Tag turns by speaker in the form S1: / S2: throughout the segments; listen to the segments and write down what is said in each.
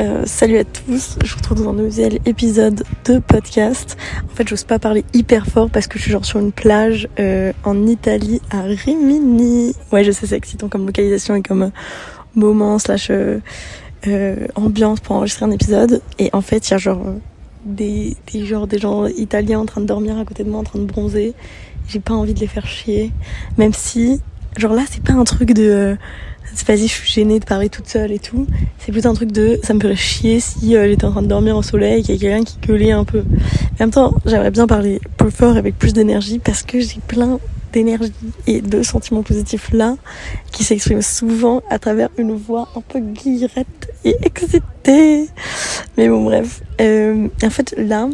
S1: euh, salut à tous, je vous retrouve dans un nouvel épisode de podcast. En fait, j'ose pas parler hyper fort parce que je suis genre sur une plage euh, en Italie à Rimini. Ouais, je sais, c'est excitant comme localisation et comme euh, moment slash euh, euh, ambiance pour enregistrer un épisode. Et en fait, il y a genre des, des, genre, des gens italiens en train de dormir à côté de moi, en train de bronzer. J'ai pas envie de les faire chier, même si, genre là, c'est pas un truc de vas-y, je suis gênée de parler toute seule et tout. C'est plutôt un truc de, ça me ferait chier si euh, j'étais en train de dormir au soleil et qu'il y a quelqu'un qui gueulait un peu. En même temps, j'aimerais bien parler plus fort avec plus d'énergie parce que j'ai plein d'énergie et de sentiments positifs là qui s'expriment souvent à travers une voix un peu guillerette et excitée. Mais bon, bref. Euh, en fait, là,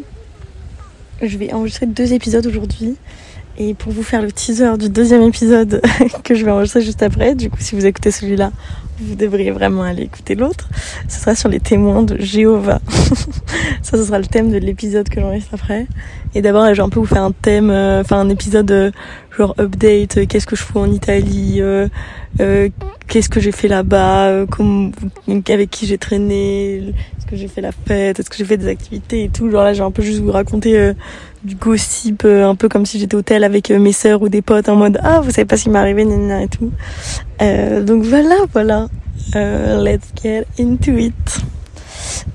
S1: je vais enregistrer deux épisodes aujourd'hui. Et pour vous faire le teaser du deuxième épisode que je vais enregistrer juste après, du coup si vous écoutez celui-là, vous devriez vraiment aller écouter l'autre. Ce sera sur les témoins de Jéhovah. Ça, ce sera le thème de l'épisode que j'enregistre après. Et d'abord, je vais un peu vous faire un thème, euh, enfin un épisode euh, genre update, euh, qu'est-ce que je fous en Italie, qu'est-ce que j'ai fait là-bas, avec qui j'ai traîné, est-ce que j'ai fait la fête, est-ce que j'ai fait des activités et tout. Genre là, je vais un peu juste vous raconter du gossip, euh, un peu comme si j'étais au tel avec euh, mes sœurs ou des potes en mode ah vous savez pas ce qui m'est arrivé et tout. Euh, donc voilà voilà, let's get into it.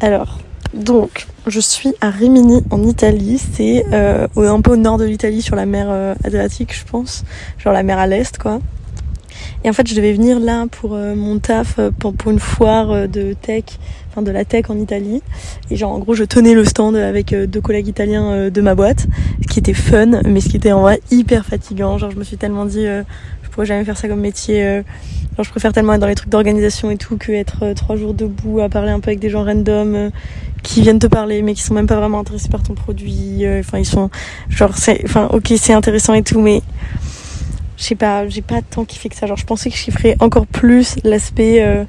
S1: Alors donc je suis à Rimini en Italie, c'est un peu au nord de l'Italie sur la mer Adriatique je pense, genre la mer à l'est quoi. Et en fait, je devais venir là pour euh, mon taf, euh, pour, une foire euh, de tech, de la tech en Italie. Et genre, en gros, je tenais le stand avec deux collègues italiens de ma boîte, ce qui était fun, mais ce qui était en vrai hyper fatigant. Genre, je me suis tellement dit, je pourrais jamais faire ça comme métier. genre, je préfère tellement être dans les trucs d'organisation et tout que être trois jours debout à parler un peu avec des gens random qui viennent te parler mais qui sont même pas vraiment intéressés par ton produit. Enfin, ils sont genre, c'est, enfin, ok, c'est intéressant et tout, mais je sais pas, j'ai pas tant kiffé que ça. Genre, je pensais que je kifferais encore plus l'aspect, euh,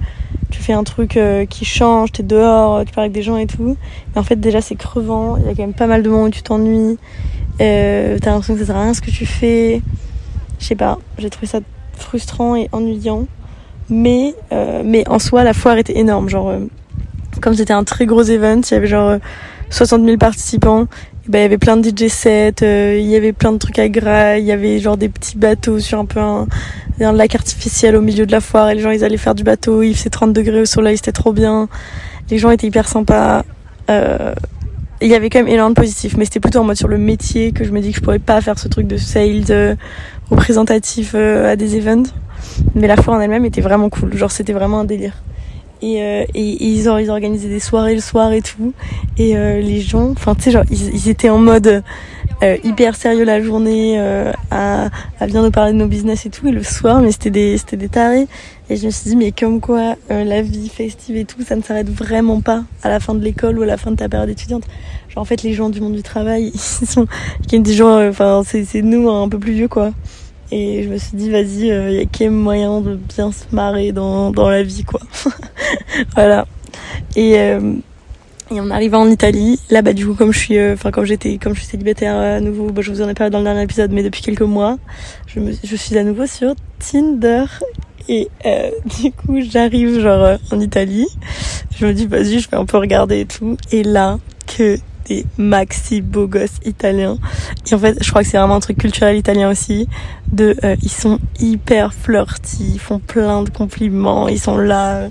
S1: tu fais un truc euh, qui change, t'es dehors, tu parles avec des gens et tout. Mais en fait, déjà, c'est crevant. Il y a quand même pas mal de moments où tu t'ennuies. Euh, T'as l'impression que ça sert à rien ce que tu fais. Je sais pas, j'ai trouvé ça frustrant et ennuyant. Mais, euh, mais en soi, la foire était énorme. Genre, comme c'était un très gros event, il y avait genre 60 000 participants ben, il y avait plein de DJ sets, euh, il y avait plein de trucs à graille, il y avait genre des petits bateaux sur un peu un, lac artificiel au milieu de la foire et les gens ils allaient faire du bateau, il faisait 30 degrés au soleil, c'était trop bien. Les gens étaient hyper sympas. Euh, il y avait quand même énormément de positifs, mais c'était plutôt en mode sur le métier que je me dis que je pourrais pas faire ce truc de sales euh, représentatif à des events. Mais la foire en elle-même était vraiment cool, genre c'était vraiment un délire. Et, euh, et, ils, ont, ils organisaient des soirées le soir et tout. Et euh, les gens, enfin tu sais, genre ils, étaient en mode euh, hyper sérieux la journée, euh, à, à bien nous parler de nos business et tout. Et le soir, mais c'était des, c'était des tarés. Et je me suis dit, mais comme quoi euh, la vie festive et tout, ça ne s'arrête vraiment pas à la fin de l'école ou à la fin de ta période étudiante. Genre en fait, les gens du monde du travail, ils sont, qui des gens, enfin c'est nous hein, un peu plus vieux quoi. Et je me suis dit, vas-y, il euh, y a quel moyen de bien se marrer dans, dans la vie, quoi. voilà. Et, euh, et on arrive en Italie. Là, bah, du coup, comme je suis, euh, enfin, comme j'étais, comme je suis célibataire à nouveau, bah, je vous en ai parlé dans le dernier épisode, mais depuis quelques mois, je, me, je suis à nouveau sur Tinder. Et euh, du coup, j'arrive genre en Italie. Je me dis, vas-y, je vais un peu regarder et tout. Et là, que des maxi beaux gosses italiens. Et en fait, je crois que c'est vraiment un truc culturel italien aussi. De, euh, ils sont hyper flirty, ils font plein de compliments, ils sont là euh,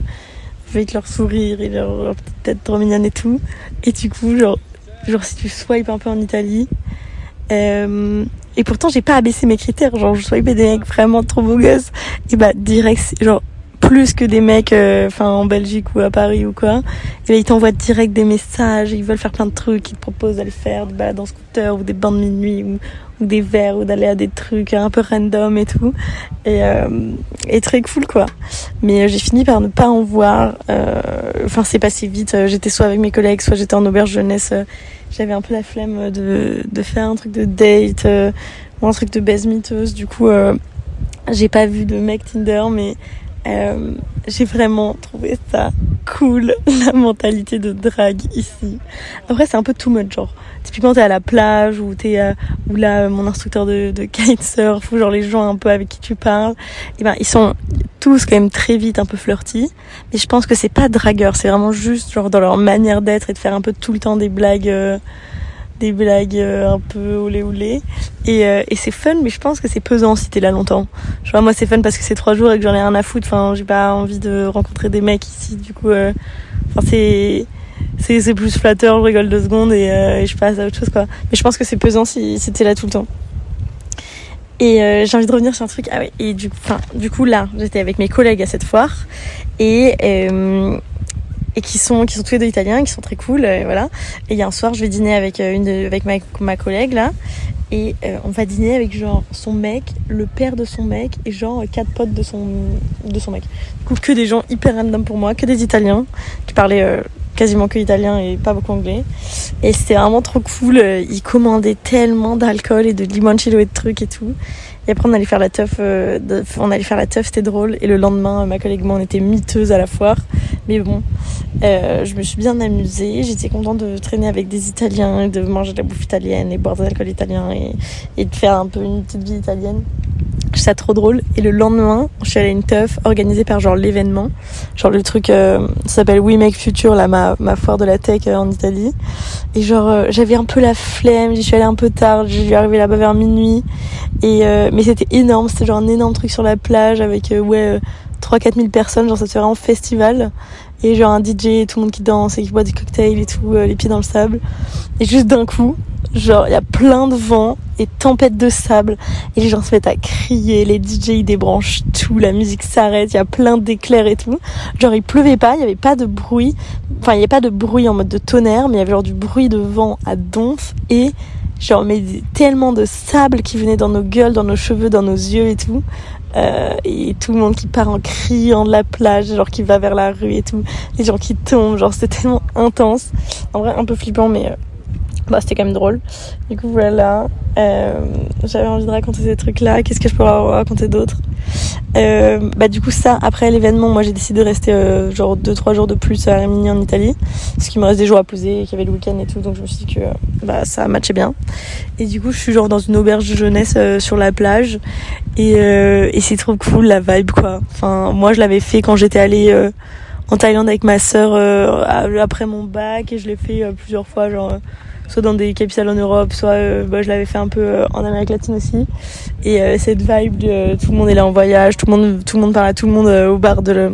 S1: avec leur sourire et leur, leur petite tête trop mignonne et tout. Et du coup, genre, genre si tu swipes un peu en Italie, euh, et pourtant j'ai pas abaissé mes critères, genre je swipe des mecs vraiment trop beaux gosses, et bah direct, genre plus que des mecs euh, enfin en Belgique ou à Paris ou quoi. Et ben, ils t'envoient direct des messages ils veulent faire plein de trucs ils te proposent d'aller faire des balades en scooter ou des bandes de minuit ou, des verres ou d'aller à des trucs un peu random et tout. Et, euh, et très cool quoi. Mais euh, j'ai fini par ne pas en voir euh, enfin c'est passé vite. J'étais soit avec mes collègues soit j'étais en auberge jeunesse. J'avais un peu la flemme de, de faire un truc de date ou un truc de baise miteuse du coup j'ai pas vu de mec Tinder mais euh, j'ai vraiment trouvé ça cool la mentalité de drague ici. Après, c'est un peu too much, genre. Typiquement, t'es à la plage ou t'es, euh, ou là, mon instructeur de, de kitesurf ou genre les gens un peu avec qui tu parles. Et ben, ils sont tous quand même très vite un peu flirty. Mais je pense que c'est pas dragueur, c'est vraiment juste genre dans leur manière d'être et de faire un peu tout le temps des blagues. Euh, des blagues euh, un peu olé olé. Et, euh, et c'est fun mais je pense que c'est pesant si t'es là longtemps. Je vois moi c'est fun parce que c'est trois jours et que j'en ai rien à foutre. Enfin j'ai pas envie de rencontrer des mecs ici du coup euh, enfin c'est c'est c'est plus flatteur je rigole deux secondes et, et, je passe à autre chose quoi. Mais je pense que c'est pesant si, si t'es là tout le temps. Et j'ai envie de revenir sur un truc. Ah ouais et du enfin du coup là j'étais avec mes collègues à cette foire. Et et qui sont qui sont tous les deux italiens qui sont très cool euh, voilà. Et il y a un soir je vais dîner avec euh, une avec ma, ma collègue là. Et euh, on va dîner avec genre son mec le père de son mec et genre quatre potes de son de son mec. Du coup que des gens hyper random pour moi que des italiens. Qui parlaient quasiment que italien et pas beaucoup anglais et c'était vraiment trop cool ils commandaient tellement d'alcool et de limoncello et de trucs et tout et après, on allait faire la teuf, euh, on allait faire la teuf, c'était drôle. Et le lendemain, ma collègue et moi, on était miteuses à la foire. Mais bon, euh, je me suis bien amusée. J'étais contente de traîner avec des Italiens, de manger de la bouffe italienne et boire de l'alcool italien et, et de faire un peu une petite vie italienne ça trop drôle. Et le lendemain, je suis allée à une teuf organisée par genre l'événement. Genre le truc euh, s'appelle We Make Future, là, ma, ma foire de la tech euh, en Italie. Et genre, euh, j'avais un peu la flemme, j'y suis allée un peu tard, je suis arrivée là-bas vers minuit. Et, euh, mais c'était énorme, c'était genre un énorme truc sur la plage avec, ouais, 3-4 000 personnes, genre ça fait vraiment festival. Et genre un DJ, tout le monde qui danse et qui boit des cocktails et tout, les pieds dans le sable. Et juste d'un coup, Genre, il y a plein de vent et tempête de sable. Et les gens se mettent à crier, les DJ ils débranchent tout, la musique s'arrête, il y a plein d'éclairs et tout. Genre, il pleuvait pas, il y avait pas de bruit. Enfin, il y avait pas de bruit en mode de tonnerre, mais il y avait genre du bruit de vent à donf et genre, mais tellement de sable qui venait dans nos gueules, dans nos cheveux, dans nos yeux et tout. Euh, et tout le monde qui part en criant de la plage, genre qui va vers la rue et tout. Les gens qui tombent, genre c'était tellement intense. En vrai, un peu flippant, mais euh, bah, c'était quand même drôle. Du coup, voilà. Euh, J'avais envie de raconter ces trucs-là. Qu'est-ce que je pourrais raconter d'autre euh, Bah, du coup, ça, après l'événement, moi j'ai décidé de rester euh, genre 2-3 jours de plus à Rimini en Italie. Parce qu'il me reste des jours à poser, qu'il y avait le week-end et tout. Donc je me suis dit que bah, ça matchait bien. Et du coup, je suis genre dans une auberge de jeunesse euh, sur la plage. Et, euh, et c'est trop cool la vibe, quoi. Enfin, moi je l'avais fait quand j'étais allée en Thaïlande avec ma sœur après mon bac. Et je l'ai fait plusieurs fois, genre soit dans des capitales en Europe, soit euh, bah, je l'avais fait un peu euh, en Amérique latine aussi. Et euh, cette vibe de tout le monde est là en voyage, tout le monde, tout le monde parle à tout le monde au bar de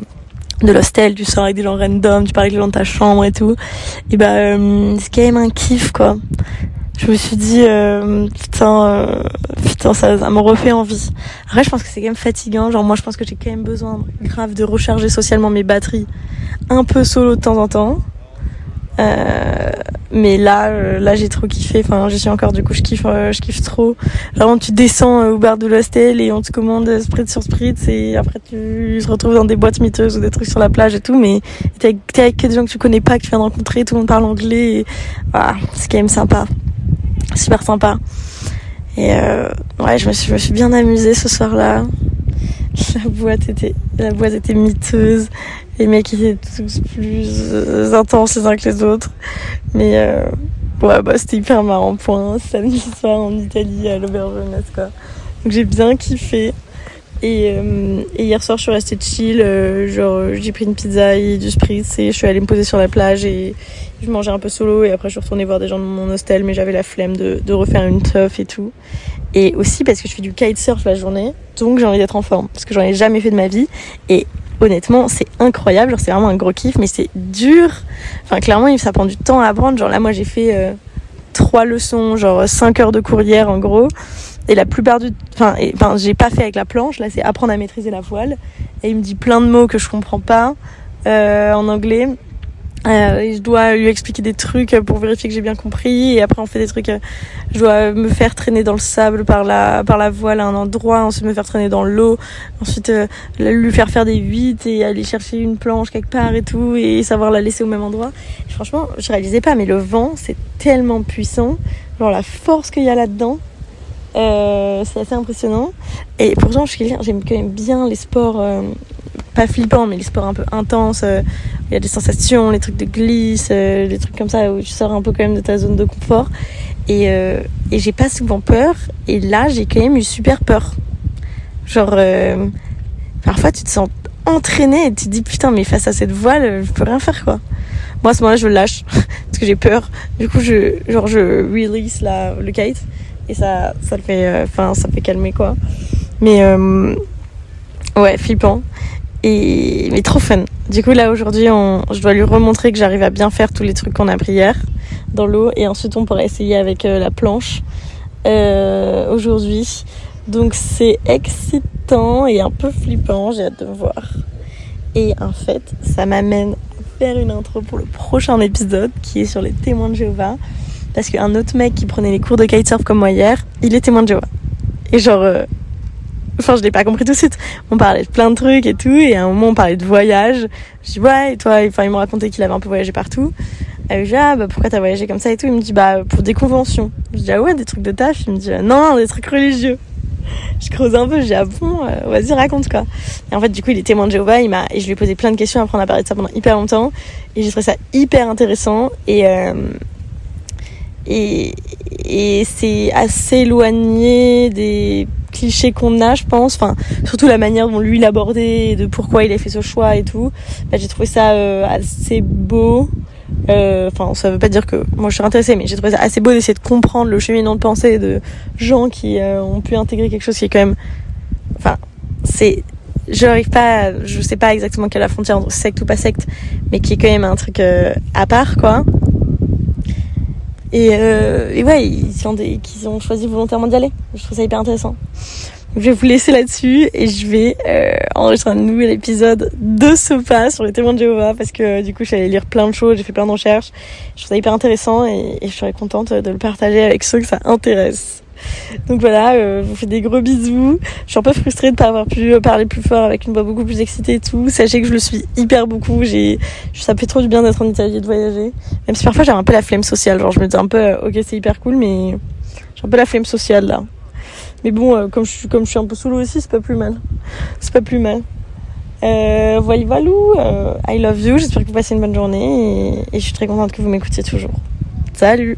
S1: de l'hostel, tu sors avec des gens random, tu parles avec les gens de ta chambre et tout. Et bah c'est quand même un kiff quoi. Je me suis dit putain putain ça, ça me refait envie. Après je pense que c'est quand même fatigant, genre moi je pense que j'ai quand même besoin grave de recharger socialement mes batteries un peu solo de temps en temps. Euh, mais là, euh, là j'ai trop kiffé. Enfin, j'y suis encore. Du coup, je kiffe, euh, je kiffe trop. Vraiment, tu descends au bar de l'hostel et on te commande spritz sur spritz et après tu te retrouves dans des boîtes miteuses ou des trucs sur la plage et tout. Mais t'es avec, des gens que tu connais pas, que tu viens de rencontrer. Tout le monde parle anglais. Et, voilà, c'est quand même sympa, super sympa. Et ouais, je me suis, je me suis bien amusée ce soir-là. La boîte était, la boîte était miteuse les mecs étaient tous plus euh, intenses les uns que les autres. Mais euh, ouais, bah c'était hyper marrant. Point samedi soir en Italie à l'auberge quoi. Donc j'ai bien kiffé. Et, euh, et, hier soir, je suis restée chill. genre, j'ai pris une pizza et du spritz et je suis allée me poser sur la plage et je mangeais un peu solo. Et après, je suis retournée voir des gens de mon hostel, mais j'avais la flemme de, de refaire une teuf et tout. Et aussi parce que je fais du kitesurf la journée, donc j'ai envie d'être en forme parce que j'en ai jamais fait de ma vie. Et honnêtement, c'est incroyable. C'est vraiment un gros kiff, mais c'est dur. Enfin, clairement, ça prend du temps à apprendre. Genre, là, moi, j'ai fait euh, trois leçons, genre 5 heures de courrière en gros. Et la plupart du. Enfin, enfin j'ai pas fait avec la planche. Là, c'est apprendre à maîtriser la voile. Et il me dit plein de mots que je comprends pas euh, en anglais. Euh, je dois lui expliquer des trucs pour vérifier que j'ai bien compris. Et après on fait des trucs euh, je dois me faire traîner dans le sable par la par la voile à un endroit ensuite me faire traîner dans l'eau ensuite euh, lui faire faire des huit et aller chercher une planche quelque part et tout et savoir la laisser au même endroit. Franchement je réalisais pas mais le vent c'est tellement puissant. Genre la force qu'il y a là dedans euh, c'est assez impressionnant. Et pourtant je suis j'aime quand même bien les sports pas flippants, mais les sports un peu intenses. Il y a des sensations, les trucs de glisse, euh, trucs comme ça où tu sors un peu quand même de ta zone de confort. Et, euh, et j'ai pas souvent peur. Et là, j'ai quand même eu super peur. Genre, euh, parfois tu te sens entraîné et tu te dis putain, mais face à cette voile, euh, je peux rien faire quoi. Moi à ce moment-là, je lâche parce que j'ai peur. Du coup, je, genre, je release la, le kite et ça, ça le fait, enfin, ça fait calmer quoi. Mais ouais, flippant. Et mais trop fun. Du coup là aujourd'hui, on, je dois lui remontrer que j'arrive à bien faire tous les trucs qu'on a pris hier dans l'eau et ensuite on pourra essayer avec euh, la planche euh, aujourd'hui. Donc c'est excitant et un peu flippant, j'ai hâte de voir. Et en fait, ça m'amène à faire une intro pour le prochain épisode qui est sur les témoins de Jéhovah. Parce qu'un autre mec qui prenait les cours de kitesurf comme moi hier, il est témoin de Jéhovah. Et genre, euh, enfin je l'ai pas compris tout de suite. On parlait de plein de trucs et tout, et à un moment on parlait de voyage. Je dis ouais, et toi, enfin il me racontait qu'il avait un peu voyagé partout. Et je dis ah bah pourquoi t'as voyagé comme ça et tout? Il me dit bah pour des conventions. Je dis ah ouais des trucs de tâche. Il me dit ah, non des trucs religieux. Je creuse un peu, je dis ah bon, euh, vas-y raconte quoi. Et en fait du coup il est témoin de Jéhovah, et je lui ai posé plein de questions. Après on a parlé de ça pendant hyper longtemps et j'ai trouvé ça hyper intéressant et euh, et, et c'est assez éloigné des clichés qu'on a, je pense. Enfin, surtout la manière dont lui l'abordait, de pourquoi il a fait ce choix et tout. Bah, j'ai trouvé ça euh, assez beau. Euh, Enfin, ça veut pas dire que moi je suis intéressée, mais j'ai trouvé ça assez beau d'essayer de comprendre le cheminement de pensée de gens qui euh, ont pu intégrer quelque chose qui est quand même. Enfin, c'est. Je n'arrive pas, à- je sais pas exactement quelle est la frontière entre secte ou pas secte, mais qui est quand même un truc à part, quoi. Et, euh, et ouais, ils ont, des, qu'ils ont choisi volontairement d'y aller. Je trouve ça hyper intéressant. Je vais vous laisser là-dessus et je vais euh, enregistrer un nouvel épisode de pas sur les témoins de Jéhovah parce que du coup, j'allais lire plein de choses, j'ai fait plein de recherches. Je trouve ça hyper intéressant et je serais contente de le partager avec ceux que ça intéresse. Donc voilà, euh, je vous fais des gros bisous. Je suis un peu frustrée de pas avoir pu euh, parler plus fort avec une voix beaucoup plus excitée et tout. Sachez que je le suis hyper beaucoup. J'ai, ça fait trop du bien d'être en Italie et de voyager. Même si parfois j'ai un peu la flemme sociale. Genre je me dis un peu, euh, ok c'est hyper cool, mais j'ai un peu la flemme sociale là. Mais bon, comme je suis, un peu sous l'eau aussi, c'est pas plus mal. C'est pas plus mal. Voilà, voilà, I love you. J'espère que vous passez une bonne journée et, et je suis très contente que vous m'écoutiez toujours. Salut!